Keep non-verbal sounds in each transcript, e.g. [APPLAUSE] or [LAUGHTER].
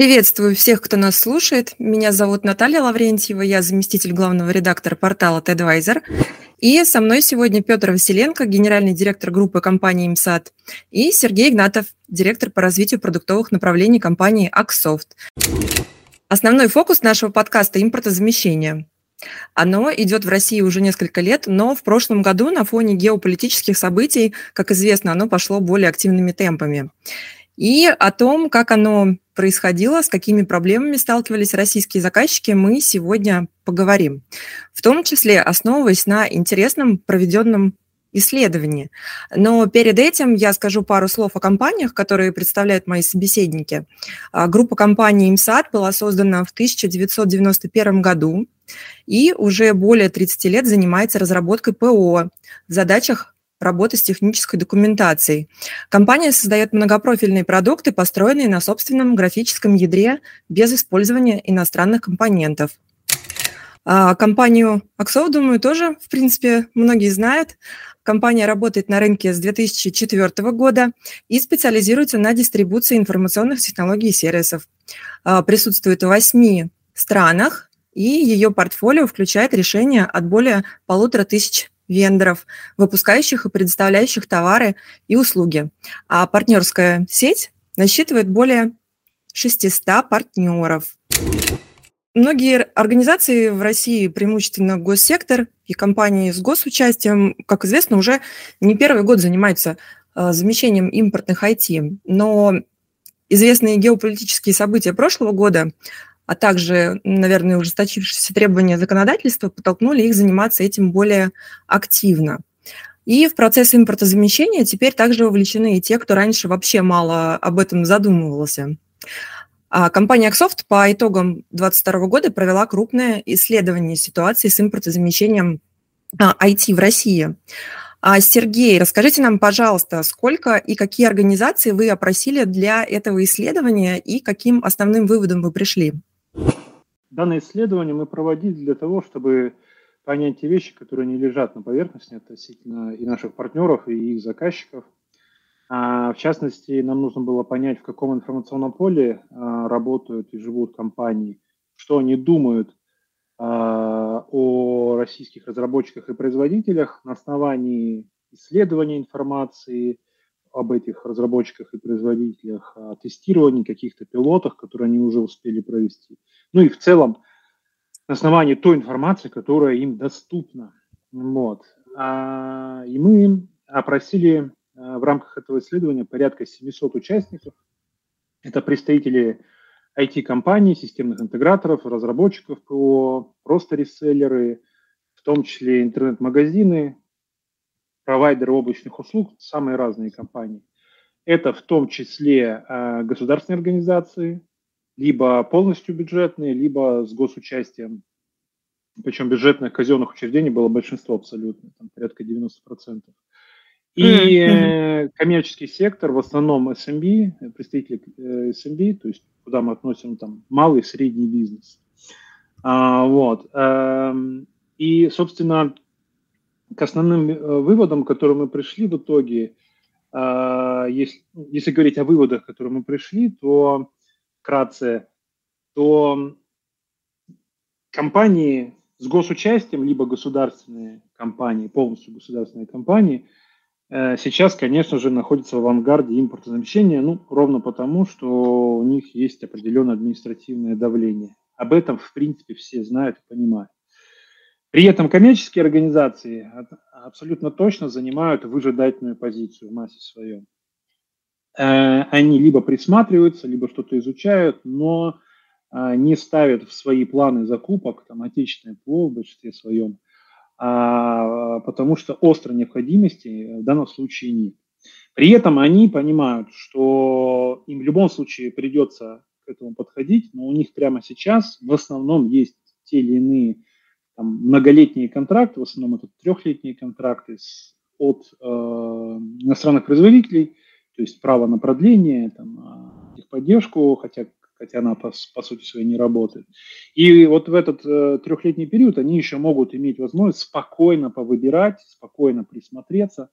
Приветствую всех, кто нас слушает. Меня зовут Наталья Лаврентьева, я заместитель главного редактора портала TEDvisor. И со мной сегодня Петр Василенко, генеральный директор группы компании МСАД, и Сергей Игнатов, директор по развитию продуктовых направлений компании Аксофт. Основной фокус нашего подкаста – импортозамещение. Оно идет в России уже несколько лет, но в прошлом году на фоне геополитических событий, как известно, оно пошло более активными темпами. И о том, как оно происходило, с какими проблемами сталкивались российские заказчики, мы сегодня поговорим. В том числе основываясь на интересном проведенном исследовании. Но перед этим я скажу пару слов о компаниях, которые представляют мои собеседники. А, группа компаний «Имсад» была создана в 1991 году и уже более 30 лет занимается разработкой ПО в задачах работы с технической документацией. Компания создает многопрофильные продукты, построенные на собственном графическом ядре без использования иностранных компонентов. А компанию Axo, думаю, тоже, в принципе, многие знают. Компания работает на рынке с 2004 года и специализируется на дистрибуции информационных технологий и сервисов. А, присутствует в восьми странах, и ее портфолио включает решения от более полутора тысяч вендоров, выпускающих и предоставляющих товары и услуги. А партнерская сеть насчитывает более 600 партнеров. Многие организации в России, преимущественно госсектор и компании с госучастием, как известно, уже не первый год занимаются э, замещением импортных IT. Но известные геополитические события прошлого года а также, наверное, ужесточившиеся требования законодательства подтолкнули их заниматься этим более активно. И в процесс импортозамещения теперь также вовлечены и те, кто раньше вообще мало об этом задумывался. А компания Axoft по итогам 2022 года провела крупное исследование ситуации с импортозамещением IT а, в России. А, Сергей, расскажите нам, пожалуйста, сколько и какие организации вы опросили для этого исследования и каким основным выводом вы пришли? Данное исследование мы проводили для того, чтобы понять те вещи, которые не лежат на поверхности относительно и наших партнеров, и их заказчиков. А, в частности, нам нужно было понять, в каком информационном поле а, работают и живут компании, что они думают а, о российских разработчиках и производителях на основании исследования информации, об этих разработчиках и производителях, о тестировании каких-то пилотах, которые они уже успели провести. Ну и в целом на основании той информации, которая им доступна. Вот. А, и мы опросили а, в рамках этого исследования порядка 700 участников. Это представители IT-компаний, системных интеграторов, разработчиков ПО, просто реселлеры, в том числе интернет-магазины, провайдеры облачных услуг, самые разные компании. Это в том числе э, государственные организации, либо полностью бюджетные, либо с госучастием. Причем бюджетных казенных учреждений было большинство абсолютно, там порядка 90%. И э, коммерческий сектор, в основном SMB, представители э, SMB, то есть куда мы относим там малый, средний бизнес. А, вот. Э, и, собственно, к основным э, выводам, к которым мы пришли в итоге, а, если, если говорить о выводах, к которым мы пришли, то вкратце, то компании с госучастием, либо государственные компании, полностью государственные компании, э, сейчас, конечно же, находятся в авангарде импортозамещения, ну, ровно потому, что у них есть определенное административное давление. Об этом, в принципе, все знают и понимают. При этом коммерческие организации абсолютно точно занимают выжидательную позицию в массе своем. Э, они либо присматриваются, либо что-то изучают, но э, не ставят в свои планы закупок там, отечественное ПО в большинстве своем, а, потому что острой необходимости в данном случае нет. При этом они понимают, что им в любом случае придется к этому подходить, но у них прямо сейчас в основном есть те или иные многолетние контракты, в основном это трехлетние контракты с, от э, иностранных производителей, то есть право на продление, там, техподдержку, хотя, хотя она по, по сути своей не работает. И вот в этот э, трехлетний период они еще могут иметь возможность спокойно повыбирать, спокойно присмотреться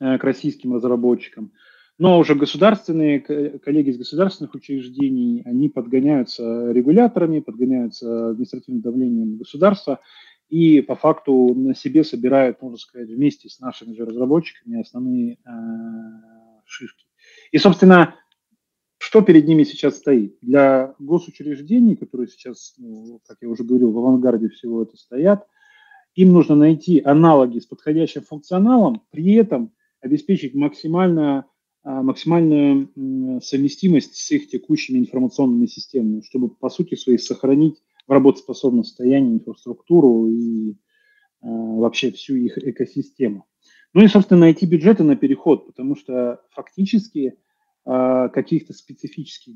э, к российским разработчикам. Но уже государственные, коллеги из государственных учреждений, они подгоняются регуляторами, подгоняются административным давлением государства и по факту на себе собирают, можно сказать, вместе с нашими же разработчиками основные э, шишки. И, собственно, что перед ними сейчас стоит? Для госучреждений, которые сейчас, ну, как я уже говорил, в авангарде всего это стоят, им нужно найти аналоги с подходящим функционалом, при этом обеспечить максимально, максимальную совместимость с их текущими информационными системами, чтобы, по сути своей, сохранить в работоспособном состоянии инфраструктуру и а, вообще всю их экосистему. Ну и, собственно, найти бюджеты на переход, потому что фактически э, каких-то специфических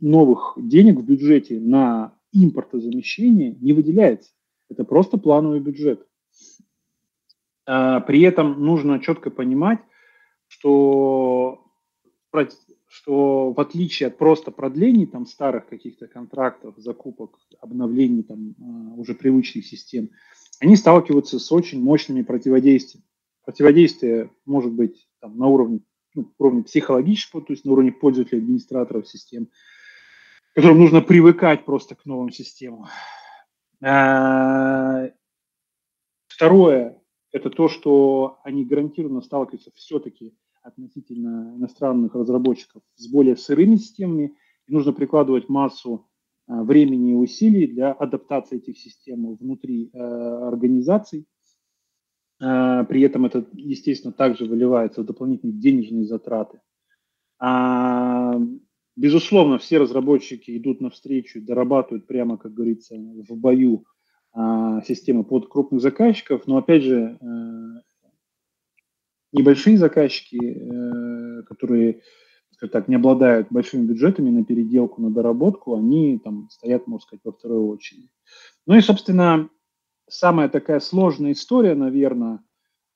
новых денег в бюджете на импортозамещение не выделяется. Это просто плановый бюджет. При этом нужно четко понимать, что, что в отличие от просто продлений там, старых каких-то контрактов, закупок, обновлений там, э, уже привычных систем, они сталкиваются с очень мощными противодействиями Противодействие может быть там, на уровне, ну, уровне психологического, то есть на уровне пользователей, администраторов систем, которым нужно привыкать просто к новым системам. А, второе – это то, что они гарантированно сталкиваются все-таки относительно иностранных разработчиков с более сырыми системами, и нужно прикладывать массу а, времени и усилий для адаптации этих систем внутри э, организаций. А, при этом это, естественно, также выливается в дополнительные денежные затраты. А, безусловно, все разработчики идут навстречу, дорабатывают прямо, как говорится, в бою а, системы под крупных заказчиков, но, опять же, э, небольшие заказчики, э, которые так, не обладают большими бюджетами на переделку, на доработку, они там стоят, можно сказать, во второй очереди. Ну и, собственно, самая такая сложная история, наверное,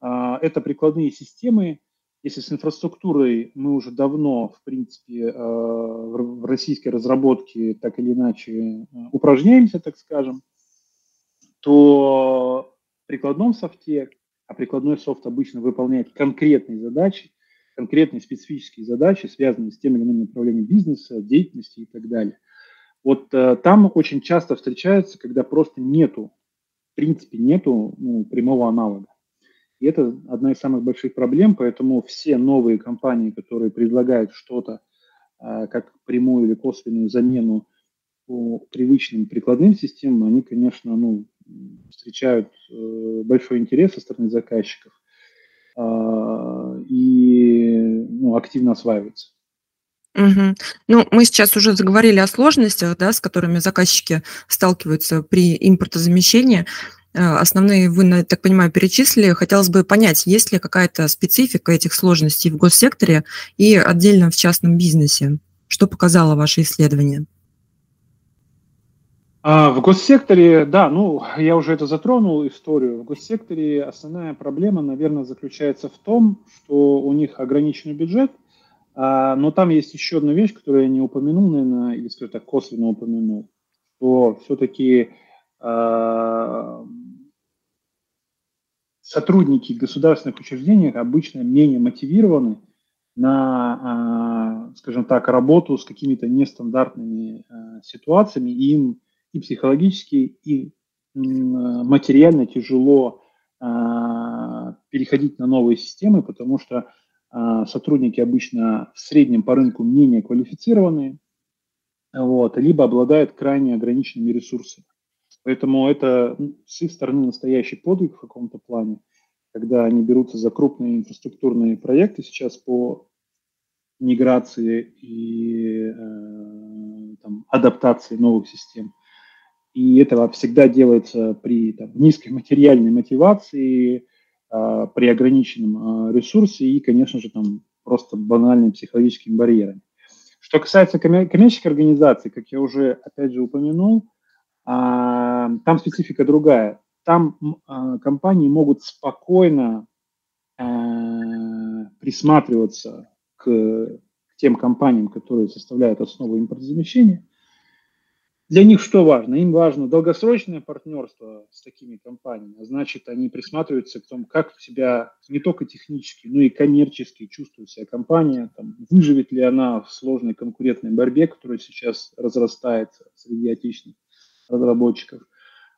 а, это прикладные системы. Если с инфраструктурой мы уже давно, в принципе, а, в российской разработке так или иначе а, упражняемся, так скажем, то в прикладном софте, а прикладной софт обычно выполняет конкретные задачи, конкретные специфические задачи, связанные с тем или иным направлением бизнеса, деятельности и так далее. Вот э, там очень часто встречается, когда просто нету принципе нету ну, прямого аналога. И это одна из самых больших проблем, поэтому все новые компании, которые предлагают что-то э, как прямую или косвенную замену по привычным прикладным системам, они, конечно, ну, встречают э, большой интерес со стороны заказчиков э, и ну, активно осваиваются. Угу. Ну, мы сейчас уже заговорили о сложностях, да, с которыми заказчики сталкиваются при импортозамещении. Э, основные вы, так понимаю, перечислили. Хотелось бы понять, есть ли какая-то специфика этих сложностей в госсекторе и отдельно в частном бизнесе? Что показало ваше исследование? А, в госсекторе, да, ну, я уже это затронул, историю. В госсекторе основная проблема, наверное, заключается в том, что у них ограниченный бюджет – а, но там есть еще одна вещь, которую я не упомянул, наверное, или, скажем так, косвенно упомянул, что все-таки а, сотрудники государственных учреждений обычно менее мотивированы на, скажем так, работу с какими-то нестандартными ситуациями, и им и психологически, и материально тяжело переходить на новые системы, потому что а, сотрудники обычно в среднем по рынку менее квалифицированные, вот, либо обладают крайне ограниченными ресурсами. Поэтому это с их стороны настоящий подвиг в каком-то плане, когда они берутся за крупные инфраструктурные проекты сейчас по миграции и э, там, адаптации новых систем. И это всегда делается при там, низкой материальной мотивации, а, при ограниченном а, ресурсе и, конечно же, там просто банальными психологическими барьерами. Что касается коммерческих организаций, как я уже, опять же, упомянул, а, там специфика другая. Там компании могут спокойно присматриваться к тем компаниям, которые составляют основу импортозамещения, для них что важно? Им важно долгосрочное партнерство с такими компаниями, а значит, они присматриваются к тому, как себя не только технически, но и коммерчески чувствует себя компания, там, выживет ли она в сложной конкурентной борьбе, которая сейчас разрастается среди отечественных разработчиков,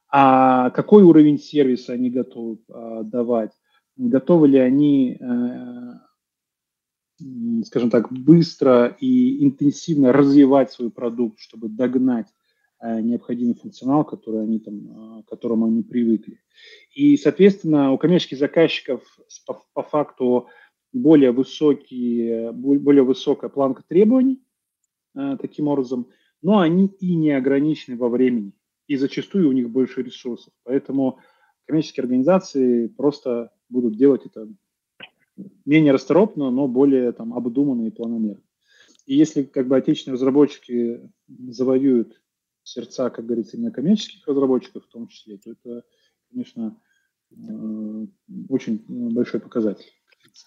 а какой уровень сервиса они готовы а, давать, готовы ли они, э, скажем так, быстро и интенсивно развивать свой продукт, чтобы догнать необходимый функционал, который они там, э, к которому они привыкли. И, соответственно, у коммерческих заказчиков по, по факту более, высокие, более высокая планка требований э, таким образом, но они и не ограничены во времени, и зачастую у них больше ресурсов. Поэтому коммерческие организации просто будут делать это менее расторопно, но более там, обдуманно и планомерно. И если как бы отечественные разработчики завоюют сердца, как говорится, именно коммерческих разработчиков в том числе, то это, конечно, э, очень большой показатель.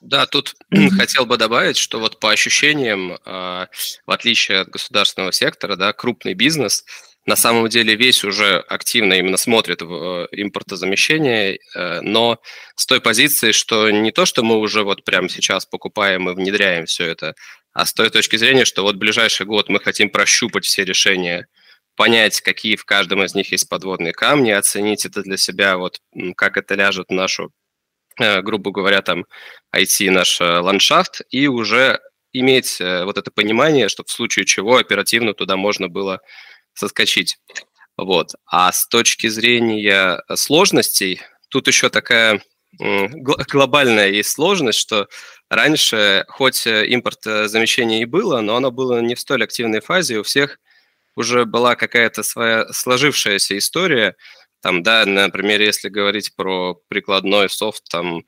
Да, тут [CLEARS THROAT] хотел бы добавить, что вот по ощущениям, а, в отличие от государственного сектора, да, крупный бизнес на самом деле весь уже активно именно смотрит в э, импортозамещение, э, но с той позиции, что не то, что мы уже вот прямо сейчас покупаем и внедряем все это, а с той точки зрения, что вот ближайший год мы хотим прощупать все решения – понять, какие в каждом из них есть подводные камни, оценить это для себя, вот как это ляжет в нашу, э, грубо говоря, там IT, наш э, ландшафт, и уже иметь э, вот это понимание, чтобы в случае чего оперативно туда можно было соскочить. Вот. А с точки зрения сложностей, тут еще такая глобальная есть сложность, что раньше, хоть импорт замещения и было, но оно было не в столь активной фазе, у всех уже была какая-то своя сложившаяся история. Там, да, например, если говорить про прикладной софт, там,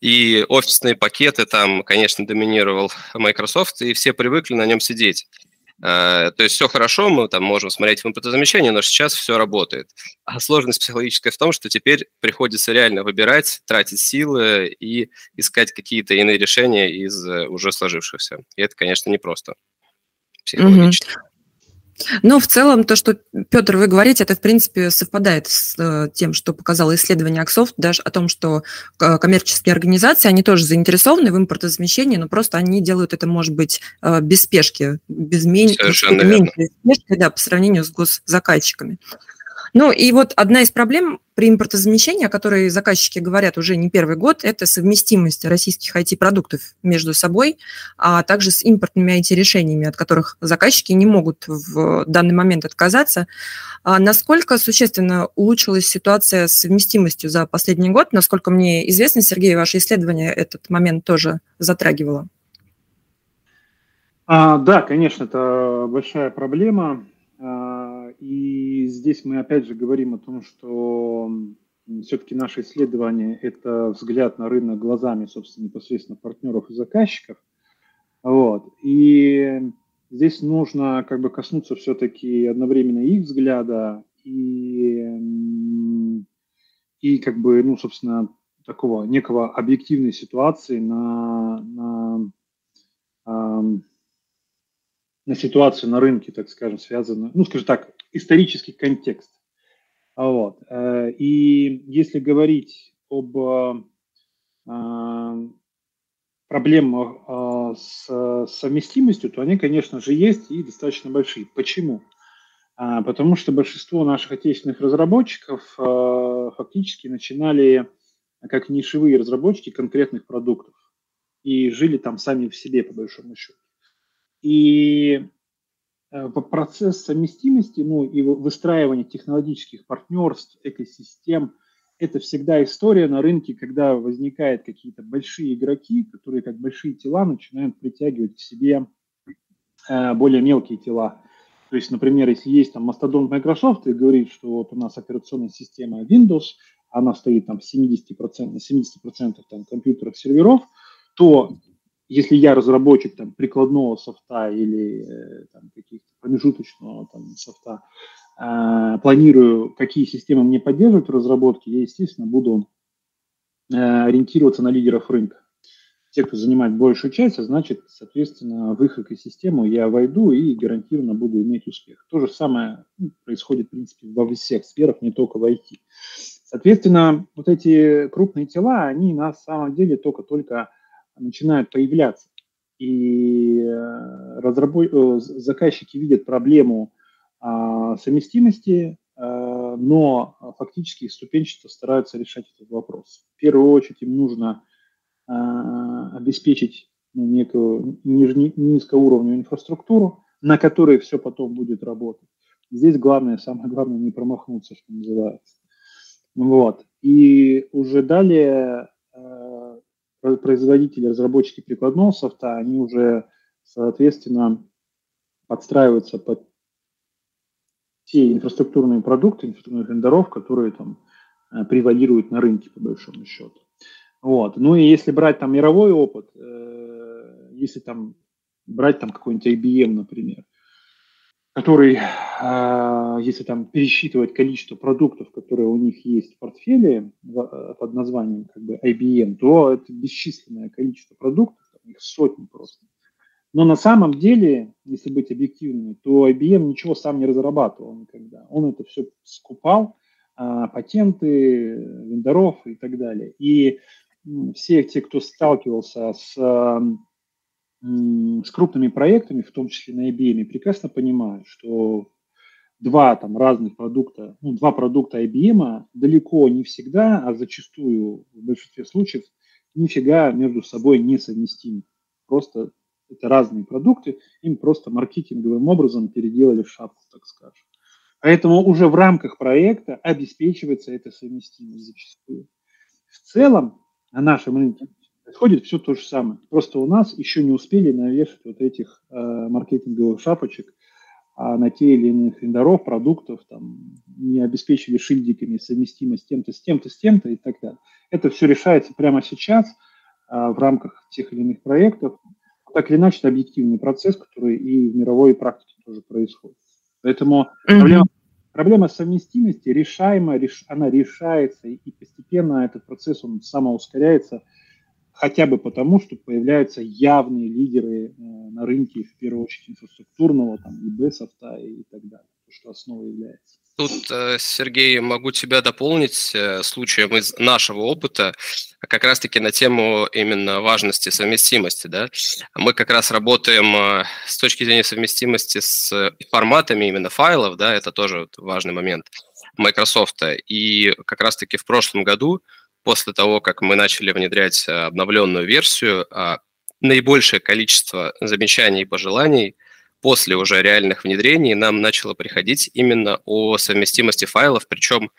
и офисные пакеты, там, конечно, доминировал Microsoft, и все привыкли на нем сидеть. Uh, то есть все хорошо, мы там можем смотреть в импортозамещение, но сейчас все работает. А сложность психологическая в том, что теперь приходится реально выбирать, тратить силы и искать какие-то иные решения из э, уже сложившихся. И это, конечно, непросто психологически. Mm-hmm. Ну, в целом, то, что, Петр, вы говорите, это, в принципе, совпадает с э, тем, что показало исследование Аксофт, даже о том, что э, коммерческие организации, они тоже заинтересованы в импортозамещении, но просто они делают это, может быть, э, без спешки, без меньшей спешки, да, по сравнению с госзаказчиками. Ну и вот одна из проблем при импортозамещении, о которой заказчики говорят уже не первый год, это совместимость российских IT-продуктов между собой, а также с импортными IT-решениями, от которых заказчики не могут в данный момент отказаться. А насколько существенно улучшилась ситуация с совместимостью за последний год? Насколько мне известно, Сергей, ваше исследование этот момент тоже затрагивало. А, да, конечно, это большая проблема. А, и здесь мы опять же говорим о том, что все-таки наше исследование – это взгляд на рынок глазами, собственно, непосредственно партнеров и заказчиков. Вот. И здесь нужно как бы коснуться все-таки одновременно их взгляда и, и как бы, ну, собственно, такого некого объективной ситуации на, на на ситуацию на рынке, так скажем, связанную, ну, скажем так, исторический контекст. А вот. Э, и если говорить об э, проблемах э, с совместимостью, то они, конечно же, есть и достаточно большие. Почему? А, потому что большинство наших отечественных разработчиков фактически начинали как нишевые разработчики конкретных продуктов и жили там сами в себе, по большому счету. И процесс совместимости, ну и выстраивание технологических партнерств, экосистем, это всегда история на рынке, когда возникают какие-то большие игроки, которые как большие тела начинают притягивать к себе э, более мелкие тела. То есть, например, если есть там мастодонт Microsoft и говорит, что вот у нас операционная система Windows, она стоит там 70%, на 70% там компьютеров, серверов, то если я разработчик там, прикладного софта или э, там, каких-то промежуточного там, софта, э, планирую, какие системы мне поддерживать в разработке, я, естественно, буду э, ориентироваться на лидеров рынка. те, кто занимает большую часть, а значит, соответственно, в их экосистему я войду и гарантированно буду иметь успех. То же самое ну, происходит, в принципе, во всех сферах, не только в IT. Соответственно, вот эти крупные тела, они на самом деле только-только начинают появляться. И э, разработ... Э, заказчики видят проблему а, совместимости, а, но фактически ступенчато стараются решать этот вопрос. В первую очередь им нужно а, обеспечить ну, некую ниж... низкоуровневую инфраструктуру, на которой все потом будет работать. Здесь главное, самое главное, не промахнуться, что называется. Вот. И уже далее э, производители, разработчики прикладного софта, они уже, соответственно, подстраиваются под те инфраструктурные продукты, инфраструктурных вендоров, которые там э, превалируют на рынке, по большому счету. Вот. Ну и если брать там мировой опыт, э, если там брать там какой-нибудь IBM, например, который, а, если там пересчитывать количество продуктов, которые у них есть в портфеле э, под названием как бы IBM, то это бесчисленное количество продуктов, их сотни просто. Но на самом деле, если быть объективными, то IBM ничего сам не разрабатывал никогда. Он это все скупал, а, патенты, вендоров и так далее. И все те, кто сталкивался с с крупными проектами, в том числе на IBM, прекрасно понимают, что два там разных продукта, ну, два продукта IBM далеко не всегда, а зачастую в большинстве случаев нифига между собой не совместимы. Просто это разные продукты, им просто маркетинговым образом переделали в шапку, так скажем. Поэтому уже в рамках проекта обеспечивается эта совместимость зачастую. В целом на нашем рынке Происходит все то же самое. Просто у нас еще не успели навешать вот этих э, маркетинговых шапочек а на те или иных вендоров, продуктов, там, не обеспечили шильдиками совместимость с тем-то, с тем-то, с тем-то и так далее. Это все решается прямо сейчас а, в рамках тех или иных проектов. Так или иначе, это объективный процесс, который и в мировой практике тоже происходит. Поэтому mm-hmm. проблема, проблема совместимости решаема, реш, она решается, и постепенно этот процесс, он самоускоряется – хотя бы потому, что появляются явные лидеры э, на рынке, в первую очередь инфраструктурного, там, ИБ, софта и так далее, что основой является. Тут, э, Сергей, могу тебя дополнить э, случаем из нашего опыта, как раз-таки на тему именно важности совместимости. Да? Мы как раз работаем с точки зрения совместимости с форматами именно файлов, да, это тоже важный момент Microsoft. И как раз-таки в прошлом году после того, как мы начали внедрять э, обновленную версию, а, наибольшее количество замечаний и пожеланий после уже реальных внедрений нам начало приходить именно о совместимости файлов, причем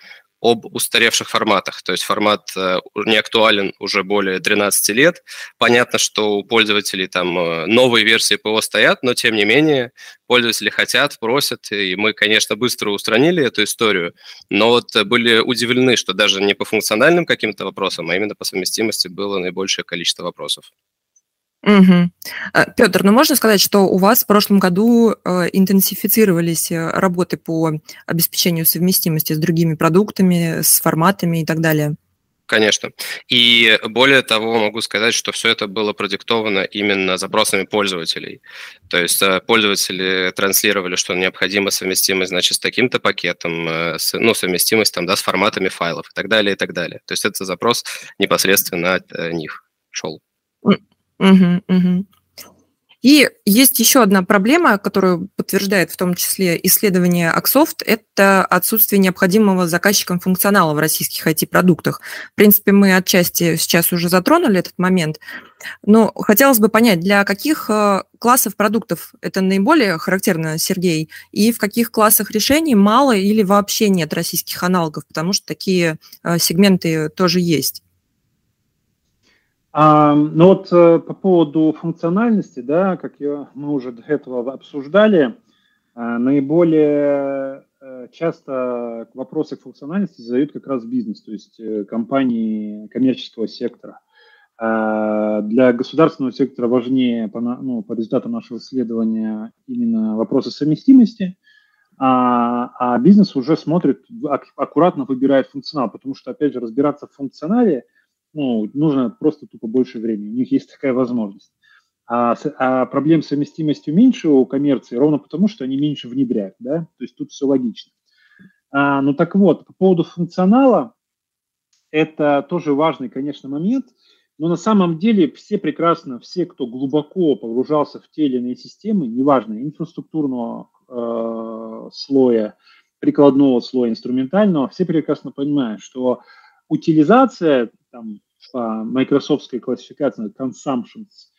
об устаревших форматах. То есть формат э, не актуален уже более 13 лет. Понятно, что у пользователей там э, новые версии ПО стоят, но тем не менее пользователи хотят, просят, и мы, конечно, быстро устранили эту историю, но вот были удивлены, что даже не по функциональным каким-то вопросам, а именно по совместимости было наибольшее количество вопросов. Угу. Петр, ну можно сказать, что у вас в прошлом году э, интенсифицировались э, работы по обеспечению совместимости с другими продуктами, с форматами и так далее? Конечно. И более того, могу сказать, что все это было продиктовано именно запросами пользователей. То есть э, пользователи транслировали, что необходима совместимость, значит, с таким-то пакетом, ну, совместимость там, да, с форматами файлов и так далее, и так далее. То есть это запрос непосредственно от них шел. Угу, угу. И есть еще одна проблема, которую подтверждает в том числе исследование Аксофт, это отсутствие необходимого заказчикам функционала в российских IT-продуктах. В принципе, мы отчасти сейчас уже затронули этот момент, но хотелось бы понять, для каких э, классов продуктов это наиболее характерно, Сергей, и в каких классах решений мало или вообще нет российских аналогов, потому что такие э, сегменты тоже есть. А, ну вот э, по поводу функциональности, да, как я, мы уже до этого обсуждали, а, наиболее э, часто вопросы функциональности задают как раз бизнес, то есть э, компании коммерческого сектора. А, для государственного сектора важнее по, ну, по результатам нашего исследования именно вопросы совместимости, а, а бизнес уже смотрит, аккуратно выбирает функционал, потому что, опять же, разбираться в функционале – ну, нужно просто тупо больше времени. У них есть такая возможность. А, а проблем с совместимостью меньше у коммерции ровно потому, что они меньше внедряют, да, то есть тут все логично. А, ну так вот, по поводу функционала, это тоже важный, конечно, момент, но на самом деле все прекрасно, все, кто глубоко погружался в те или иные системы, неважно, инфраструктурного э, слоя, прикладного слоя, инструментального, все прекрасно понимают, что утилизация там, по майкрософтской классификации consumptions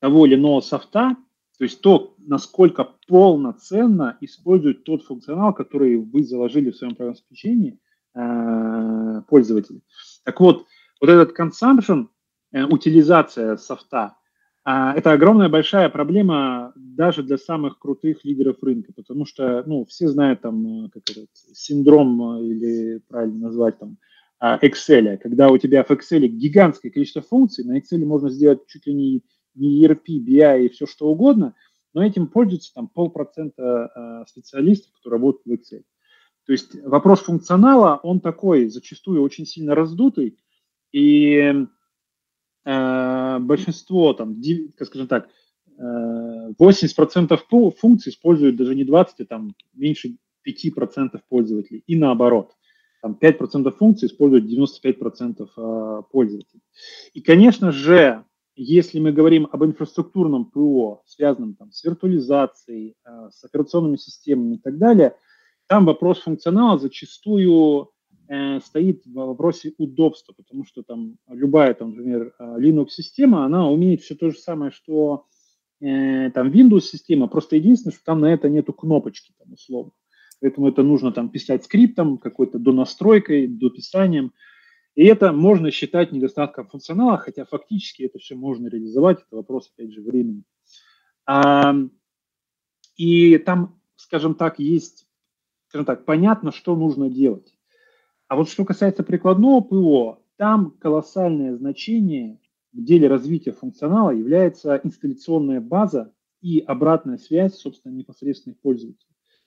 того или иного софта, то есть то, насколько полноценно использует тот функционал, который вы заложили в своем программном обеспечении э, пользователя. Так вот, вот этот consumption, э, утилизация софта, э, это огромная большая проблема даже для самых крутых лидеров рынка, потому что, ну, все знают там, как этот, синдром, или правильно назвать там, Excel, когда у тебя в Excel гигантское количество функций, на Excel можно сделать чуть ли не не ERP, BI и все что угодно, но этим пользуются там полпроцента э, специалистов, которые работают в Excel. То есть вопрос функционала, он такой, зачастую очень сильно раздутый, и э, большинство, там, скажем так, 80% э, функций используют даже не 20, а там меньше 5% пользователей, и наоборот. Там 5% функций используют 95% пользователей. И, конечно же, если мы говорим об инфраструктурном ПО, связанном там, с виртуализацией, э, с операционными системами и так далее, там вопрос функционала зачастую э, стоит в вопросе удобства, потому что там любая, там, например, э, Linux-система, она умеет все то же самое, что э, там Windows-система, просто единственное, что там на это нету кнопочки, там, условно. Поэтому это нужно там писать скриптом, какой-то донастройкой, дописанием. И это можно считать недостатком функционала, хотя фактически это все можно реализовать, это вопрос, опять же, времени. А, и там, скажем так, есть, скажем так, понятно, что нужно делать. А вот что касается прикладного ПО, там колоссальное значение в деле развития функционала является инсталляционная база и обратная связь, собственно, непосредственных пользователей.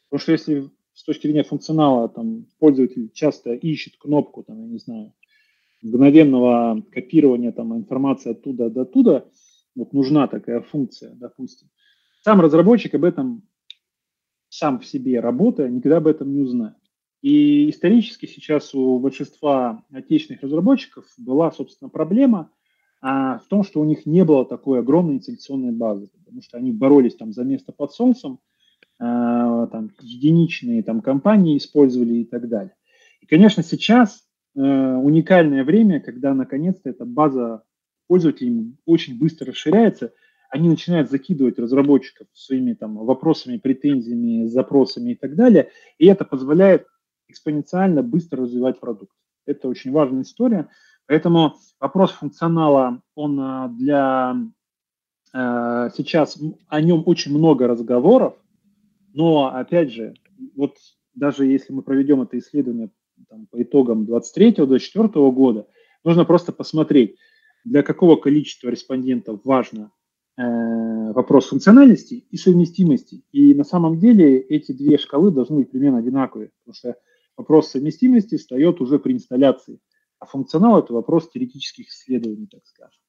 Потому что если с точки зрения функционала там, пользователь часто ищет кнопку, там, я не знаю, мгновенного копирования там, информации оттуда до туда, вот нужна такая функция, допустим. Сам разработчик об этом сам в себе работая никогда об этом не узнает. И исторически сейчас у большинства отечественных разработчиков была, собственно, проблема а, в том, что у них не было такой огромной инсталляционной базы, потому что они боролись там за место под солнцем, а, там единичные там компании использовали и так далее. И, конечно, сейчас Э, уникальное время, когда наконец-то эта база пользователей очень быстро расширяется, они начинают закидывать разработчиков своими там вопросами, претензиями, запросами и так далее, и это позволяет экспоненциально быстро развивать продукт. Это очень важная история, поэтому вопрос функционала, он э, для э, сейчас о нем очень много разговоров, но опять же, вот даже если мы проведем это исследование там, по итогам 23-24 года, нужно просто посмотреть, для какого количества респондентов важно э, вопрос функциональности и совместимости. И на самом деле эти две шкалы должны быть примерно одинаковые, потому что вопрос совместимости встает уже при инсталляции, а функционал – это вопрос теоретических исследований, так скажем.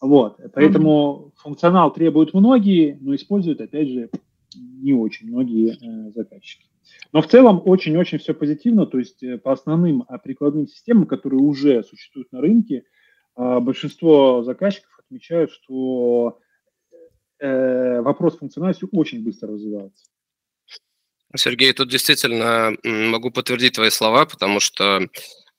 Вот, поэтому mm-hmm. функционал требуют многие, но используют, опять же, не очень многие э, заказчики. Но в целом очень-очень все позитивно, то есть э, по основным а, прикладным системам, которые уже существуют на рынке, а, большинство заказчиков отмечают, что э, вопрос функциональности очень быстро развивается. Сергей, тут действительно могу подтвердить твои слова, потому что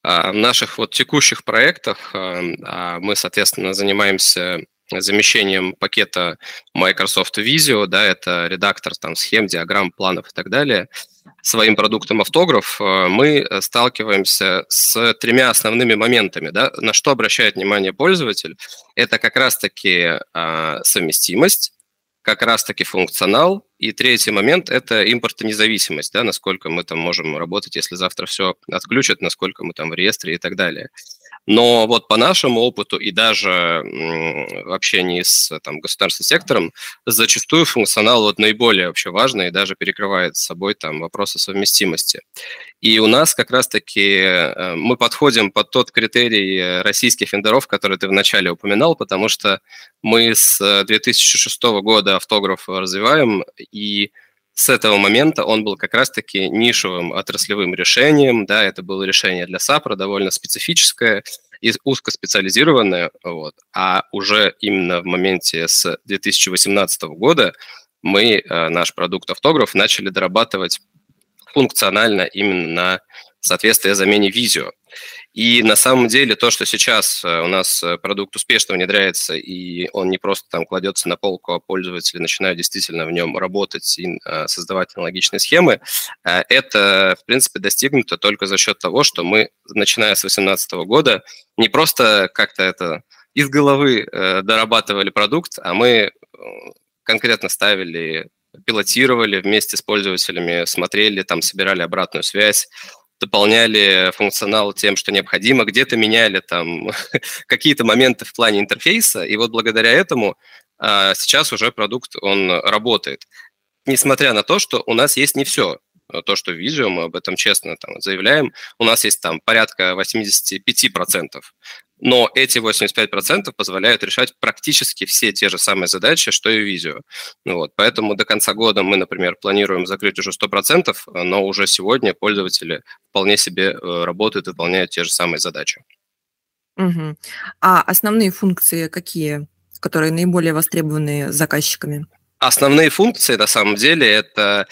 а, в наших вот текущих проектах мы, соответственно, занимаемся замещением пакета Microsoft Visio, да, это редактор там схем, диаграмм, планов и так далее, своим продуктом автограф, э, мы э, сталкиваемся с тремя основными моментами. Да? На что обращает внимание пользователь? Это как раз-таки а, совместимость, как раз-таки функционал. И третий момент – это импортонезависимость, да, насколько мы там можем работать, если завтра все отключат, насколько мы там в реестре и так далее. Но вот по нашему опыту и даже в общении с там, государственным сектором зачастую функционал вот наиболее вообще важный и даже перекрывает с собой там вопросы совместимости. И у нас как раз-таки э, мы подходим под тот критерий российских вендоров, который ты вначале упоминал, потому что мы с 2006 года автограф развиваем, и с этого момента он был как раз-таки нишевым отраслевым решением, да, это было решение для САПРа, довольно специфическое и узкоспециализированное, вот. а уже именно в моменте с 2018 года мы э, наш продукт автограф начали дорабатывать функционально именно на соответствие замене видео. И на самом деле то, что сейчас э, у нас э, продукт успешно внедряется, и он не просто там кладется на полку, а пользователи начинают действительно в нем работать и э, создавать аналогичные схемы, это, в принципе, достигнуто только за счет того, что мы, начиная с 2018 года, не просто как-то это из головы дорабатывали продукт, а мы конкретно ставили пилотировали вместе с пользователями, смотрели, там, собирали обратную связь, дополняли функционал тем, что необходимо, где-то меняли там [LAUGHS] какие-то моменты в плане интерфейса, и вот благодаря этому а, сейчас уже продукт, он работает. Несмотря на то, что у нас есть не все, то, что видео, мы об этом честно там, заявляем, у нас есть там порядка 85%. Но эти 85% позволяют решать практически все те же самые задачи, что и видео. Вот, поэтому до конца года мы, например, планируем закрыть уже 100%, но уже сегодня пользователи вполне себе э, работают, выполняют те же самые задачи. Угу. А основные функции какие, которые наиболее востребованы заказчиками? Основные функции, на самом деле, это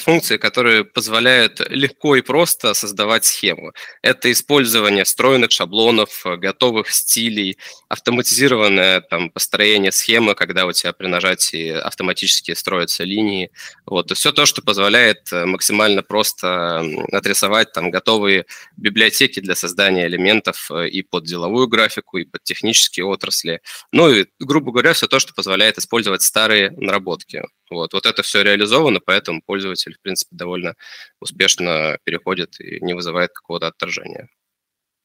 функции, которые позволяют легко и просто создавать схему. Это использование встроенных шаблонов, э, готовых стилей, автоматизированное там, построение схемы, когда у тебя при нажатии автоматически строятся линии. Вот. И все то, что позволяет э, максимально просто отрисовать там, готовые библиотеки для создания элементов и под деловую графику, и под технические отрасли. Ну и, грубо говоря, все то, что позволяет использовать старые наработки. Вот, вот это все реализовано, поэтому пользователь, в принципе, довольно успешно переходит и не вызывает какого-то отторжения.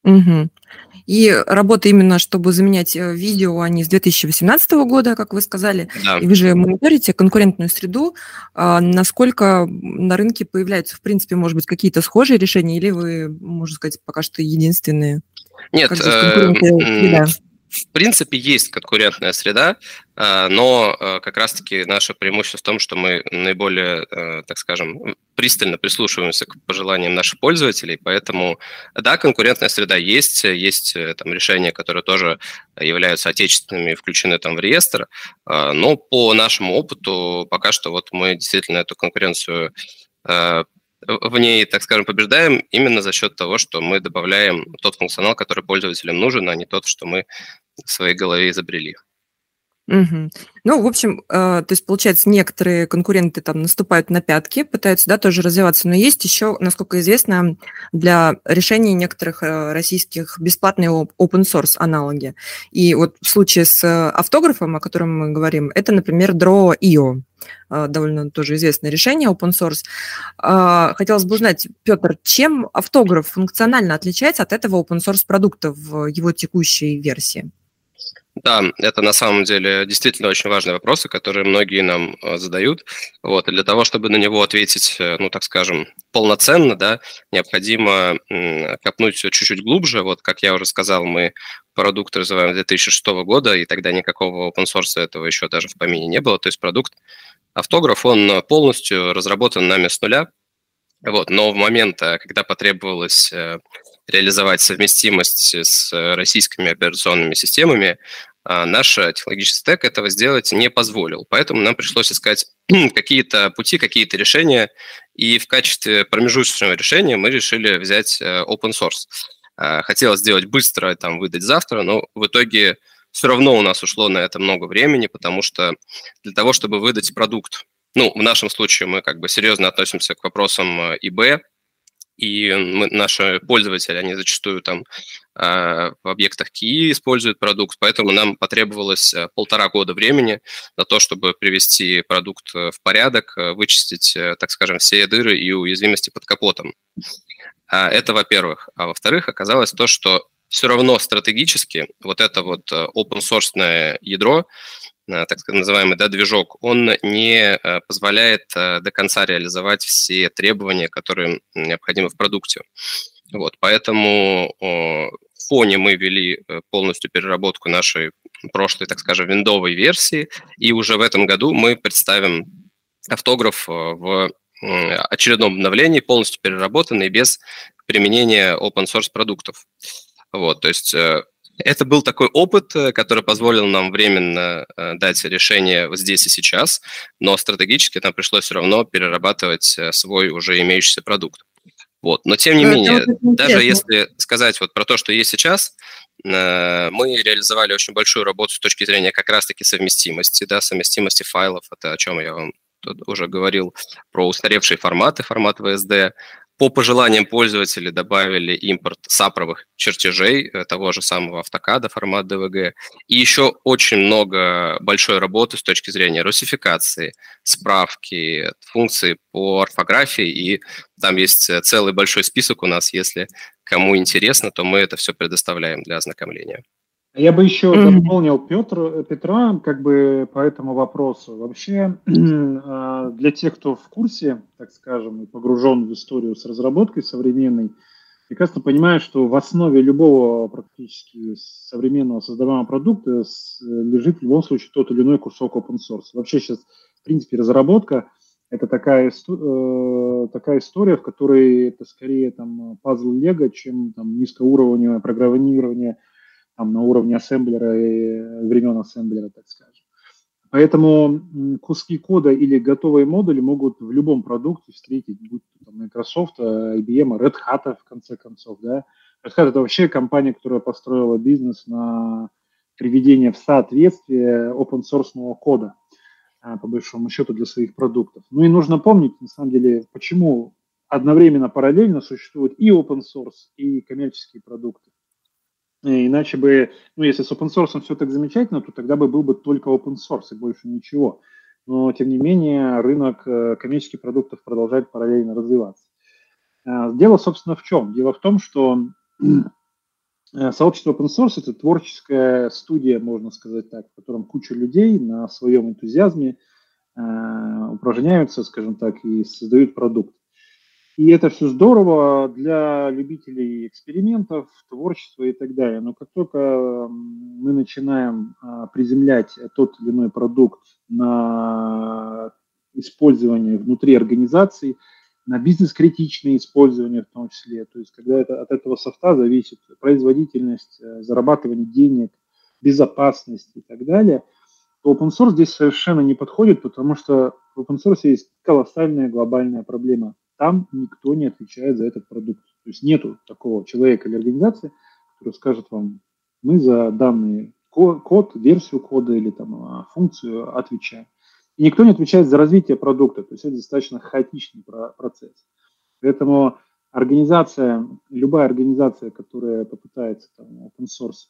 Угу. И работа именно, чтобы заменять э, видео, они с 2018 года, как вы сказали. Да. И вы же мониторите конкурентную среду. А насколько на рынке появляются, в принципе, может быть, какие-то схожие решения, или вы, можно сказать, пока что единственные? Нет, э, в принципе, есть конкурентная среда, а, но а, как раз-таки наше преимущество в том, что мы наиболее, а, так скажем, пристально прислушиваемся к пожеланиям наших пользователей, поэтому, да, конкурентная среда есть, есть э, там решения, которые тоже являются отечественными, включены там в реестр, но по нашему опыту пока что вот мы действительно эту конкуренцию в ней, так скажем, побеждаем именно за счет того, что мы добавляем тот функционал, который пользователям нужен, а не тот, что мы в своей голове изобрели. Угу. Ну, в общем, э, то есть, получается, некоторые конкуренты там наступают на пятки, пытаются, да, тоже развиваться, но есть еще, насколько известно, для решения некоторых э, российских бесплатные open source аналоги. И вот в случае с э, автографом, о котором мы говорим, это, например, Draw.io, э, довольно тоже известное решение open source. Э, хотелось бы узнать, Петр, чем автограф функционально отличается от этого open source продукта в его текущей версии? Да, это на самом деле действительно очень важные вопросы, которые многие нам э, задают. Вот, и для того, чтобы на него ответить, э, ну, так скажем, полноценно, да, необходимо копнуть чуть-чуть глубже. Вот, как я уже сказал, мы продукт развиваем с 2006 года, и тогда никакого open source этого еще даже в помине не было. То есть продукт автограф, он полностью разработан нами с нуля. Вот, но в момент, э, когда потребовалось реализовать совместимость с российскими операционными системами, а наш технологический стек этого сделать не позволил. Поэтому нам пришлось искать [CLEARS THROAT] какие-то пути, какие-то решения, и в качестве промежуточного решения мы решили взять э, open source. А, хотелось сделать быстро, там, выдать завтра, но в итоге все равно у нас ушло на это много времени, потому что для того, чтобы выдать продукт, ну, в нашем случае мы как бы серьезно относимся к вопросам ИБ, э, и мы, наши пользователи, они зачастую там э, в объектах KI используют продукт, поэтому нам потребовалось э, полтора года времени на то, чтобы привести продукт э, в порядок, вычистить, так скажем, все дыры и уязвимости под капотом. А это во-первых. А во-вторых, оказалось то, что все равно стратегически вот это вот open source ядро, так называемый да, движок, он не позволяет до конца реализовать все требования, которые необходимы в продукте. Вот, поэтому в фоне мы ввели полностью переработку нашей прошлой, так скажем, виндовой версии, и уже в этом году мы представим автограф в очередном обновлении, полностью переработанный, без применения open source продуктов. Вот, то есть э, это был такой опыт, э, который позволил нам временно э, дать решение здесь и сейчас, но стратегически нам пришлось все равно перерабатывать свой уже имеющийся продукт. Вот. Но тем не но менее, даже если сказать вот про то, что есть сейчас, мы реализовали очень большую работу с точки зрения как раз-таки совместимости, да, совместимости файлов, это о чем я вам уже говорил про устаревшие форматы, формат VSD. По пожеланиям пользователей добавили импорт сапровых чертежей э, того же самого автокада, формат DVG. И еще очень много большой работы с точки зрения русификации, справки, функции по орфографии. И там есть э, целый большой список у нас. Если кому интересно, то мы это все предоставляем для ознакомления. Я бы еще mm-hmm. дополнил Петр, Петра как бы по этому вопросу. Вообще, [CLEARS THROAT] а, для тех, кто в курсе, так скажем, и погружен в историю с разработкой современной, прекрасно понимает, что в основе любого практически современного создаваемого продукта лежит в любом случае тот или иной кусок open source. Вообще сейчас, в принципе, разработка – это такая, э, такая история, в которой это скорее там пазл Лего, чем там низкоуровневое программирование – там, на уровне ассемблера и времен ассемблера, так скажем. Поэтому куски кода или готовые модули могут в любом продукте встретить, будь то там, Microsoft, IBM, Red Hat, в конце концов. Да? Red Hat – это вообще компания, которая построила бизнес на приведение в соответствие open source кода, а, по большому счету, для своих продуктов. Ну и нужно помнить, на самом деле, почему одновременно, параллельно существуют и open source, и коммерческие продукты. Э, иначе бы, ну, если с open source все так замечательно, то тогда бы был бы только open source и больше ничего. Но, тем не менее, рынок э, коммерческих продуктов продолжает параллельно развиваться. Э, дело, собственно, в чем? Дело в том, что [CLEARS THROAT] сообщество open source – это творческая студия, можно сказать так, в котором куча людей на своем энтузиазме упражняются, скажем так, и создают продукт. И это все здорово для любителей экспериментов, творчества и так далее. Но как только мы начинаем а, приземлять тот или иной продукт на использование внутри организации, на бизнес-критичное использование в том числе, то есть когда это, от этого софта зависит производительность, э, зарабатывание денег, безопасность и так далее, то open source здесь совершенно не подходит, потому что в open source есть колоссальная глобальная проблема – там никто не отвечает за этот продукт. То есть нету такого человека или организации, который скажет вам, мы за данный код, версию кода или там а, функцию отвечаем. И никто не отвечает за развитие продукта, то есть это достаточно хаотичный процесс. Поэтому организация, любая организация, которая попытается там, open source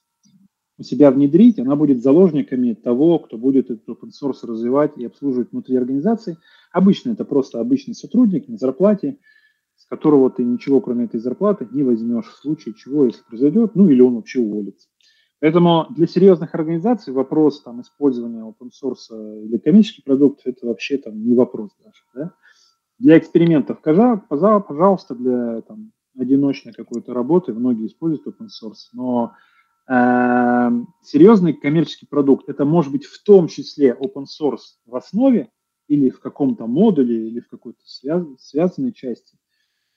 у себя внедрить, она будет заложниками того, кто будет этот open source развивать и обслуживать внутри организации. Обычно это просто обычный сотрудник на зарплате, с которого ты ничего, кроме этой зарплаты, не возьмешь в случае чего, если произойдет, ну или он вообще уволится. Поэтому для серьезных организаций вопрос там, использования open source или коммерческих продуктов это вообще там, не вопрос даже. Да? Для экспериментов, пожалуйста, для там, одиночной какой-то работы многие используют open source, но э, серьезный коммерческий продукт, это может быть в том числе open source в основе или в каком-то модуле, или в какой-то связ, связанной части.